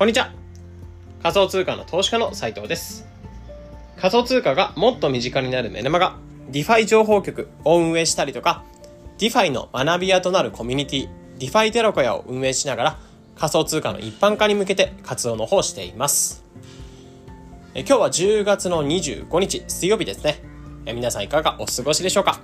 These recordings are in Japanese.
こんにちは。仮想通貨の投資家の斉藤です。仮想通貨がもっと身近になるメルマガ、DeFi 情報局を運営したりとか、DeFi の学び屋となるコミュニティ、DeFi テロコヤを運営しながら、仮想通貨の一般化に向けて活動の方しています。え今日は10月の25日、水曜日ですね。え皆さんいかがお過ごしでしょうか？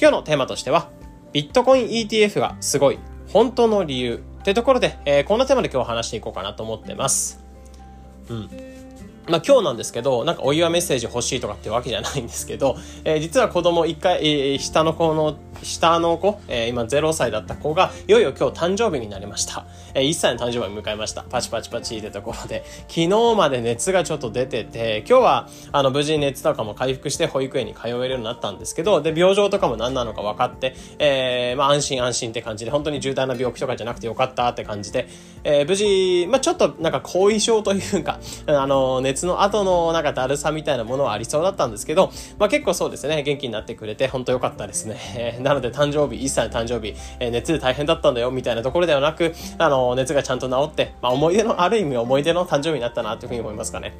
今日のテーマとしては、ビットコイン ETF がすごい、本当の理由というところで、えー、こんなテーマで今日話していこうかなと思ってます。うん。まあ今日なんですけど、なんかお祝いメッセージ欲しいとかってわけじゃないんですけど、えー、実は子供一回、えー、下の子の下の子、えー、今0歳だった子が、いよいよ今日誕生日になりました。えー、1歳の誕生日を迎えました。パチパチパチってところで、昨日まで熱がちょっと出てて、今日は、あの、無事に熱とかも回復して保育園に通えるようになったんですけど、で、病状とかも何なのか分かって、えー、まあ安心安心って感じで、本当に重大な病気とかじゃなくてよかったって感じで、えー、無事、まあちょっとなんか後遺症というか、あの、熱の後のなんかだるさみたいなものはありそうだったんですけど、まあ結構そうですね、元気になってくれて、本当良かったですね。なので誕生日、1歳の誕生日、えー、熱で大変だったんだよ、みたいなところではなく、あの、熱がちゃんと治って、まあ、思い出の、ある意味思い出の誕生日になったな、というふうに思いますかね。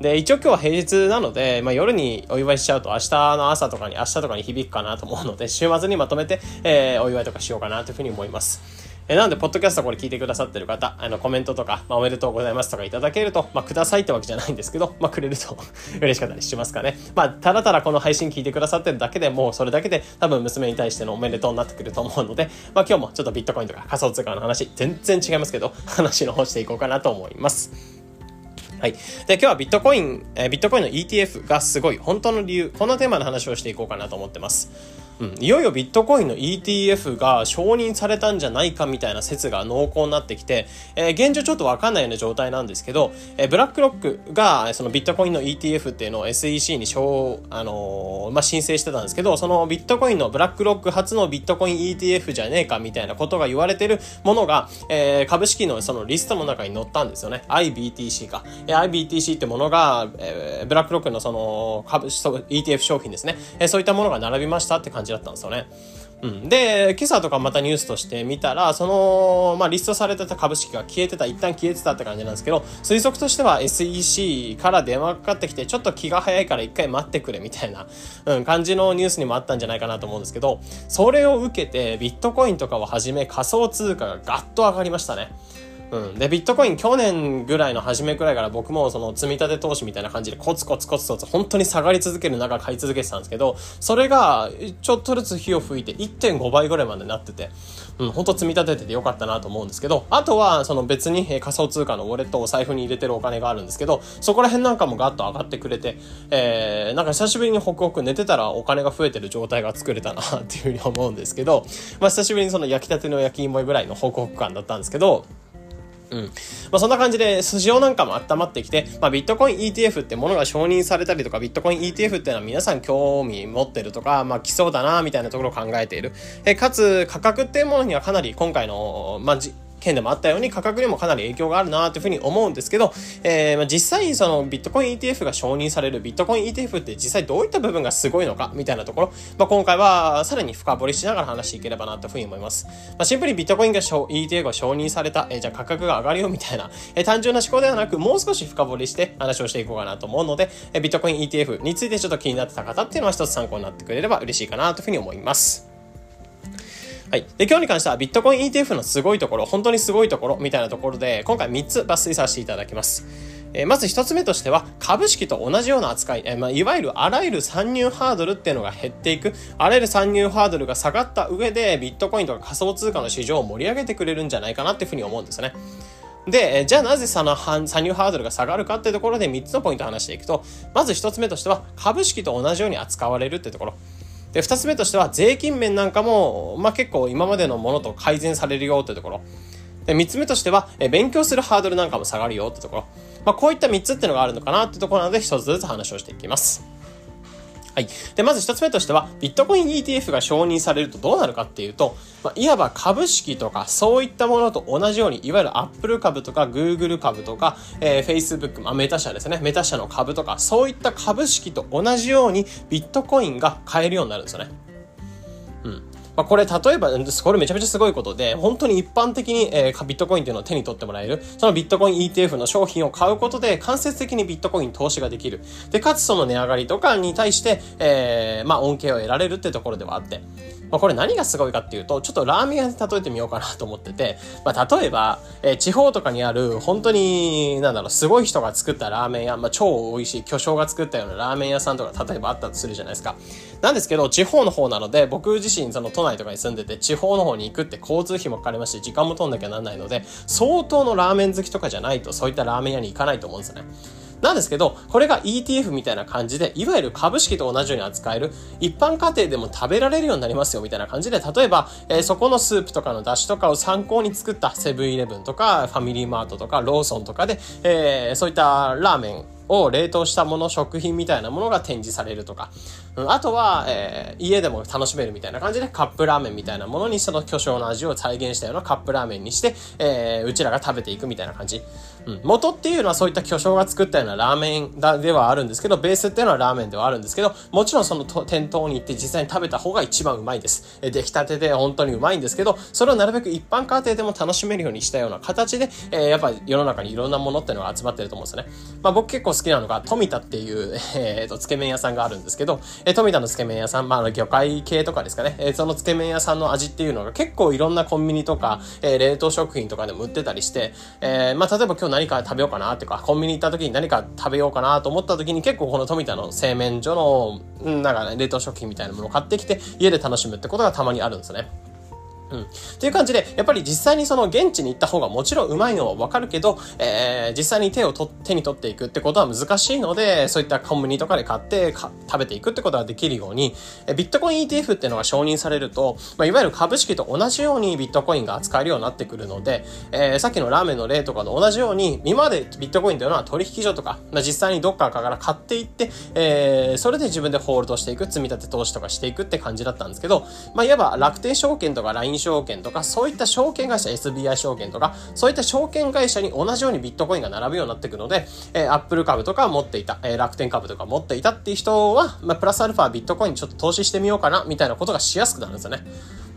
で、一応今日は平日なので、まあ、夜にお祝いしちゃうと明日の朝とかに、明日とかに響くかなと思うので、週末にまとめて、えー、お祝いとかしようかなというふうに思います。えなので、ポッドキャストこれ聞いてくださってる方、あの、コメントとか、まあ、おめでとうございますとかいただけると、まあ、くださいってわけじゃないんですけど、まあ、くれると 嬉しかったりしますかね。まあ、ただただこの配信聞いてくださってるだけでもう、それだけで多分娘に対してのおめでとうになってくると思うので、まあ、今日もちょっとビットコインとか仮想通貨の話、全然違いますけど、話の方していこうかなと思います。はい。で、今日はビットコイン、えー、ビットコインの ETF がすごい、本当の理由、こんなテーマの話をしていこうかなと思ってます。いよいよビットコインの ETF が承認されたんじゃないかみたいな説が濃厚になってきて、えー、現状ちょっとわかんないような状態なんですけど、えー、ブラックロックがそのビットコインの ETF っていうのを SEC に承、あのー、まあ、申請してたんですけど、そのビットコインのブラックロック初のビットコイン ETF じゃねえかみたいなことが言われてるものが、えー、株式のそのリストの中に載ったんですよね。IBTC か。えー、IBTC ってものが、えー、ブラックロックのその株、ETF 商品ですね。えー、そういったものが並びましたって感じじだったんですよね。うん。で、今朝とかまたニュースとして見たら、その、まあ、リストされてた株式が消えてた、一旦消えてたって感じなんですけど、推測としては SEC から電話かかってきて、ちょっと気が早いから一回待ってくれみたいな、うん、感じのニュースにもあったんじゃないかなと思うんですけど、それを受けて、ビットコインとかをはじめ仮想通貨がガッと上がりましたね。うん。で、ビットコイン去年ぐらいの初めくらいから僕もその積み立て投資みたいな感じでコツコツコツコツ本当に下がり続ける中買い続けてたんですけど、それがちょっとずつ火を吹いて1.5倍ぐらいまでなってて、うん、本当積み立てててよかったなと思うんですけど、あとはその別に仮想通貨のウォレットを財布に入れてるお金があるんですけど、そこら辺なんかもガッと上がってくれて、えー、なんか久しぶりにホクホク寝てたらお金が増えてる状態が作れたなっていうふうに思うんですけど、まあ久しぶりにその焼きたての焼き芋ぐらいのホクホク感だったんですけど、うん。まあそんな感じで、市場なんかも温まってきて、まあビットコイン ETF ってものが承認されたりとか、ビットコイン ETF っていうのは皆さん興味持ってるとか、まあ来そうだな、みたいなところを考えている。え、かつ価格っていうものにはかなり今回の、まあ件でもあったように価格にもかなり影響があるなというふうに思うんですけど、えー、まあ、実際にそのビットコイン ETF が承認されるビットコイン ETF って実際どういった部分がすごいのかみたいなところ、まあ、今回はさらに深掘りしながら話していければなというふうに思います。まあ、シンプルにビットコインが ETF が承認された、えー、じゃあ価格が上がるよみたいな、えー、単純な思考ではなくもう少し深掘りして話をしていこうかなと思うので、えー、ビットコイン ETF についてちょっと気になってた方っていうのは一つ参考になってくれれば嬉しいかなというふうに思います。はい。で、今日に関してはビットコイン ETF のすごいところ、本当にすごいところみたいなところで、今回3つ抜粋させていただきます。えー、まず1つ目としては、株式と同じような扱い、えー、まあ、いわゆるあらゆる参入ハードルっていうのが減っていく、あらゆる参入ハードルが下がった上で、ビットコインとか仮想通貨の市場を盛り上げてくれるんじゃないかなっていうふうに思うんですね。で、じゃあなぜその参入ハードルが下がるかっていうところで3つのポイントを話していくと、まず1つ目としては、株式と同じように扱われるっていうところ。で、二つ目としては税金面なんかも、まあ、結構今までのものと改善されるよってところ。で、三つ目としては、え勉強するハードルなんかも下がるよってところ。まあ、こういった三つっていうのがあるのかなってところなので、一つずつ話をしていきます。はい。で、まず一つ目としては、ビットコイン ETF が承認されるとどうなるかっていうと、まあ、いわば株式とかそういったものと同じように、いわゆる Apple 株とか Google 株とか、えー、Facebook、まあ、メタ社ですね。メタ社の株とか、そういった株式と同じようにビットコインが買えるようになるんですよね。うん。まあ、これ例えば、これめちゃめちゃすごいことで、本当に一般的に、えー、ビットコインっていうのを手に取ってもらえる、そのビットコイン ETF の商品を買うことで、間接的にビットコイン投資ができる。で、かつその値上がりとかに対して、えー、まあ、恩恵を得られるってところではあって、まあ、これ何がすごいかっていうと、ちょっとラーメン屋で例えてみようかなと思ってて、まあ、例えば、えー、地方とかにある、本当に、なんだろう、すごい人が作ったラーメン屋、まあ、超美味しい巨匠が作ったようなラーメン屋さんとか、例えばあったとするじゃないですか。なんですけど、地方の方なので、僕自身、その都内とかに住んでて、地方の方に行くって交通費もかかりますし、時間も取んなきゃなんないので、相当のラーメン好きとかじゃないと、そういったラーメン屋に行かないと思うんですよね。なんですけど、これが ETF みたいな感じで、いわゆる株式と同じように扱える、一般家庭でも食べられるようになりますよみたいな感じで、例えば、えー、そこのスープとかの出汁とかを参考に作ったセブンイレブンとか、ファミリーマートとか、ローソンとかで、えー、そういったラーメン、を冷凍したもの、食品みたいなものが展示されるとか、あとは、えー、家でも楽しめるみたいな感じでカップラーメンみたいなものにその巨匠の味を再現したようなカップラーメンにして、えー、うちらが食べていくみたいな感じ。うん、元っていうのはそういった巨匠が作ったようなラーメンではあるんですけど、ベースっていうのはラーメンではあるんですけど、もちろんその店頭に行って実際に食べた方が一番うまいです。え出来たてで本当にうまいんですけど、それをなるべく一般家庭でも楽しめるようにしたような形で、えー、やっぱり世の中にいろんなものっていうのが集まってると思うんですよね。まあ僕結構好きなのが、富田っていう、えー、と、つけ麺屋さんがあるんですけど、えー、富田のつけ麺屋さん、まあ魚介系とかですかね、えー、そのつけ麺屋さんの味っていうのが結構いろんなコンビニとか、えー、冷凍食品とかでも売ってたりして、えー、まあ例えば今日何か食べようかなっていうか、コンビニ行った時に何か食べようかなと思った時に結構この富田の製麺所の、なんかね、冷凍食品みたいなものを買ってきて、家で楽しむってことがたまにあるんですね。うん。っていう感じで、やっぱり実際にその現地に行った方がもちろんうまいのはわかるけど、えー、実際に手をと手に取っていくってことは難しいので、そういったコンビニとかで買って食べていくってことができるように、えビットコイン ETF っていうのが承認されると、まあ、いわゆる株式と同じようにビットコインが扱えるようになってくるので、えー、さっきのラーメンの例とかと同じように、今までビットコインというのは取引所とか、まあ、実際にどっかから買っていって、えー、それで自分でホールドしていく、積み立て投資とかしていくって感じだったんですけど、まあ、いわば楽天証券とか LINE 証券とか、そういった証券会社、SBI 証券とか、そういった証券会社に同じようにビットコインが並ぶようになっていくので、えー、Apple 株とか持っていた、えー、楽天株とか持っていたっていう人は、まあ、プラスアルファビットコインにちょっと投資してみようかな、みたいなことがしやすくなるんですよね。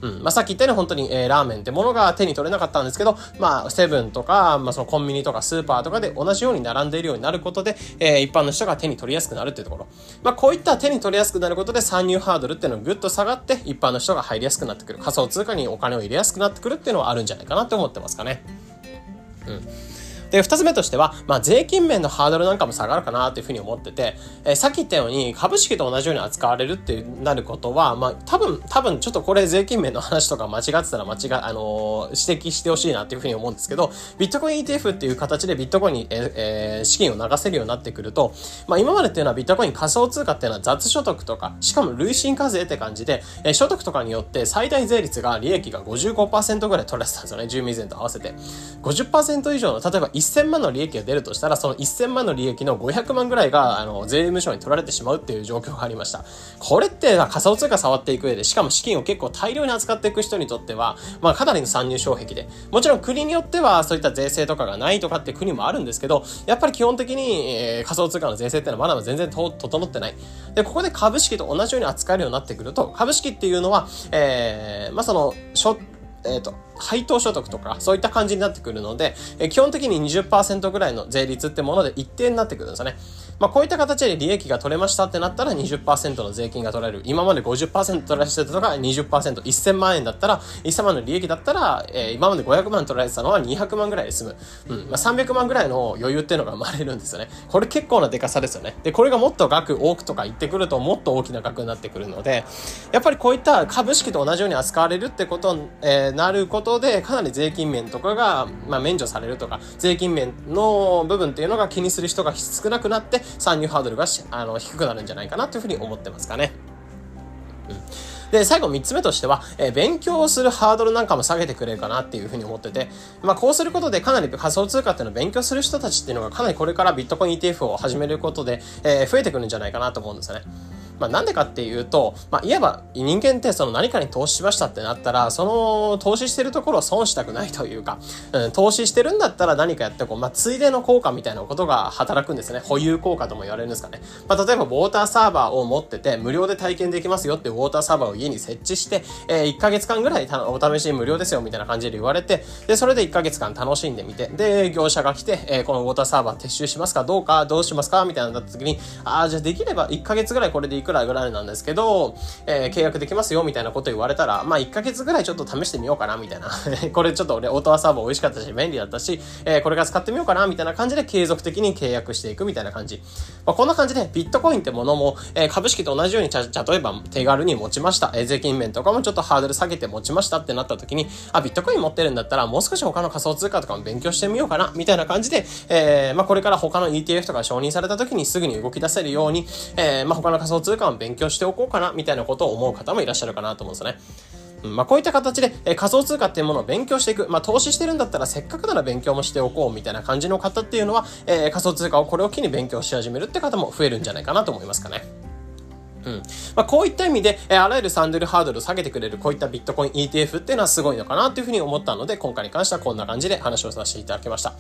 うん。まあ、さっき言ったように本当に、えー、ラーメンってものが手に取れなかったんですけど、まあ、セブンとか、まあ、そのコンビニとかスーパーとかで同じように並んでいるようになることで、えー、一般の人が手に取りやすくなるっていうところ。まあ、こういった手に取りやすくなることで参入ハードルっていうのがぐっと下がって、一般の人が入りやすくなってくる。仮想通貨にお金を入れやすくなってくるっていうのはあるんじゃないかなって思ってますかね。うん。で、二つ目としては、まあ、税金面のハードルなんかも下がるかなというふうに思ってて、えー、さっき言ったように株式と同じように扱われるってなることは、まあ、多分、多分ちょっとこれ税金面の話とか間違ってたら間違、あのー、指摘してほしいなっていうふうに思うんですけど、ビットコイン ETF っていう形でビットコインに、え、え、資金を流せるようになってくると、まあ、今までっていうのはビットコイン仮想通貨っていうのは雑所得とか、しかも累進課税って感じで、えー、所得とかによって最大税率が利益が55%ぐらい取られてたんですよね、住民税と合わせて。50%以上の、例えば1000万の利益が出るとしたら、その1000万の利益の500万ぐらいが、あの、税務署に取られてしまうっていう状況がありました。これって仮想通貨触っていく上で、しかも資金を結構大量に扱っていく人にとっては、まあかなりの参入障壁で、もちろん国によってはそういった税制とかがないとかって国もあるんですけど、やっぱり基本的に、えー、仮想通貨の税制っていうのはまだまだ全然整ってない。で、ここで株式と同じように扱えるようになってくると、株式っていうのは、えー、まあその、しょえっ、ー、と、配当所得とか、そういった感じになってくるので、えー、基本的に20%ぐらいの税率ってもので一定になってくるんですよね。まあ、こういった形で利益が取れましたってなったら20%の税金が取られる。今まで50%取られてたのが20%、1000万円だったら、1000万の利益だったら、えー、今まで500万取られてたのは200万ぐらいで済む。うん。まあ、300万ぐらいの余裕っていうのが生まれるんですよね。これ結構なデカさですよね。で、これがもっと額多くとか言ってくるともっと大きな額になってくるので、やっぱりこういった株式と同じように扱われるってことに、えー、なることで、かなり税金面とかが、まあ、免除されるとか、税金面の部分っていうのが気にする人が少なくなって、参入ハードルがあの低くなるんじゃないかなというふうに思ってますかね。うんで、最後3つ目としては、えー、勉強をするハードルなんかも下げてくれるかなっていうふうに思ってて、まあこうすることでかなり仮想通貨っていうのを勉強する人たちっていうのがかなりこれからビットコイン ETF を始めることで、えー、増えてくるんじゃないかなと思うんですよね。まあ、なんでかっていうと、まあ、いわば人間ってその何かに投資しましたってなったら、その投資してるところを損したくないというか、うん、投資してるんだったら何かやってこう、まあ、ついでの効果みたいなことが働くんですね。保有効果とも言われるんですかね。まあ、例えば、ウォーターサーバーを持ってて、無料で体験できますよってウォーターサーバーを家に設置して、えー、1ヶ月間ぐらいお試し無料ですよみたいな感じで言われて、で、それで1ヶ月間楽しんでみて、で、業者が来て、えー、このウォーターサーバー撤収しますか？どうか？どうしますか？みたいななった時に、ああ、じゃあできれば1ヶ月ぐらいこれでくらぐらいなんですけど、えー、契約できますよみたいなこと言われたら、まあ1ヶ月ぐらいちょっと試してみようかなみたいな。これちょっと俺オートアサーバー美味しかったし便利だったし、えー、これから使ってみようかなみたいな感じで継続的に契約していくみたいな感じ。まあ、こんな感じでビットコインってものも、えー、株式と同じように例えば手軽に持ちました。えー、税金面とかもちょっとハードル下げて持ちましたってなった時に、あ、ビットコイン持ってるんだったらもう少し他の仮想通貨とかも勉強してみようかなみたいな感じで、えー、まあこれから他の ETF とか承認された時にすぐに動き出せるように、えー、まあ他の仮想通貨も勉強しておこうかなみたいなことを思う方もいらっしゃるかなと思うんですよね。まあ、こういった形で、え、仮想通貨っていうものを勉強していく。まあ、投資してるんだったらせっかくなら勉強もしておこうみたいな感じの方っていうのは、え、仮想通貨をこれを機に勉強し始めるって方も増えるんじゃないかなと思いますかね。うん。まあ、こういった意味で、えー、あらゆるサンドルハードルを下げてくれるこういったビットコイン ETF っていうのはすごいのかなというふうに思ったので、今回に関してはこんな感じで話をさせていただきました。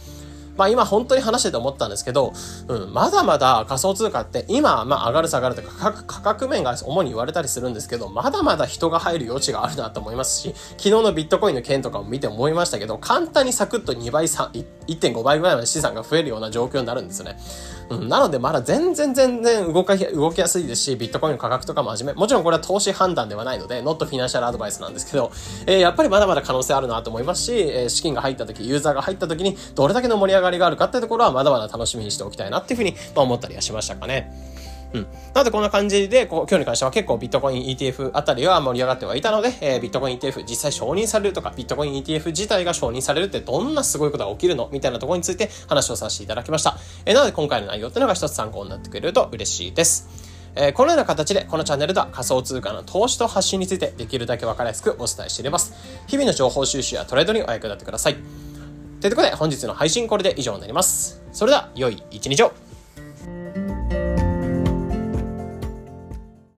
まあ今本当に話してて思ったんですけど、うん、まだまだ仮想通貨って今、まあ上がる下がるとか価格面が主に言われたりするんですけど、まだまだ人が入る余地があるなと思いますし、昨日のビットコインの件とかも見て思いましたけど、簡単にサクッと2倍、1.5倍ぐらいまで資産が増えるような状況になるんですよね。うん、なのでまだ全然全然動か動きやすいですし、ビットコインの価格とかも始め、もちろんこれは投資判断ではないので、ノットフィナンシャルアドバイスなんですけど、えー、やっぱりまだまだ可能性あるなと思いますし、えー、資金が入った時、ユーザーが入った時にどれだけの盛り上がりがあるかっていうところはまだまだ楽しみにしておきたいなっていうふうに、まあ、思ったりはしましたかね。うん。なのでこんな感じで、こう今日に関しては結構ビットコイン ETF あたりは盛り上がってはいたので、えー、ビットコイン ETF 実際承認されるとか、ビットコイン ETF 自体が承認されるってどんなすごいことが起きるのみたいなところについて話をさせていただきました。えー、なので今回の内容っていうのが一つ参考になってくれると嬉しいです。えー、このような形でこのチャンネルでは仮想通貨の投資と発信についてできるだけ分かりやすくお伝えしています。日々の情報収集やトレードにお役立てください。ということで本日の配信これで以上になります。それでは良い一日を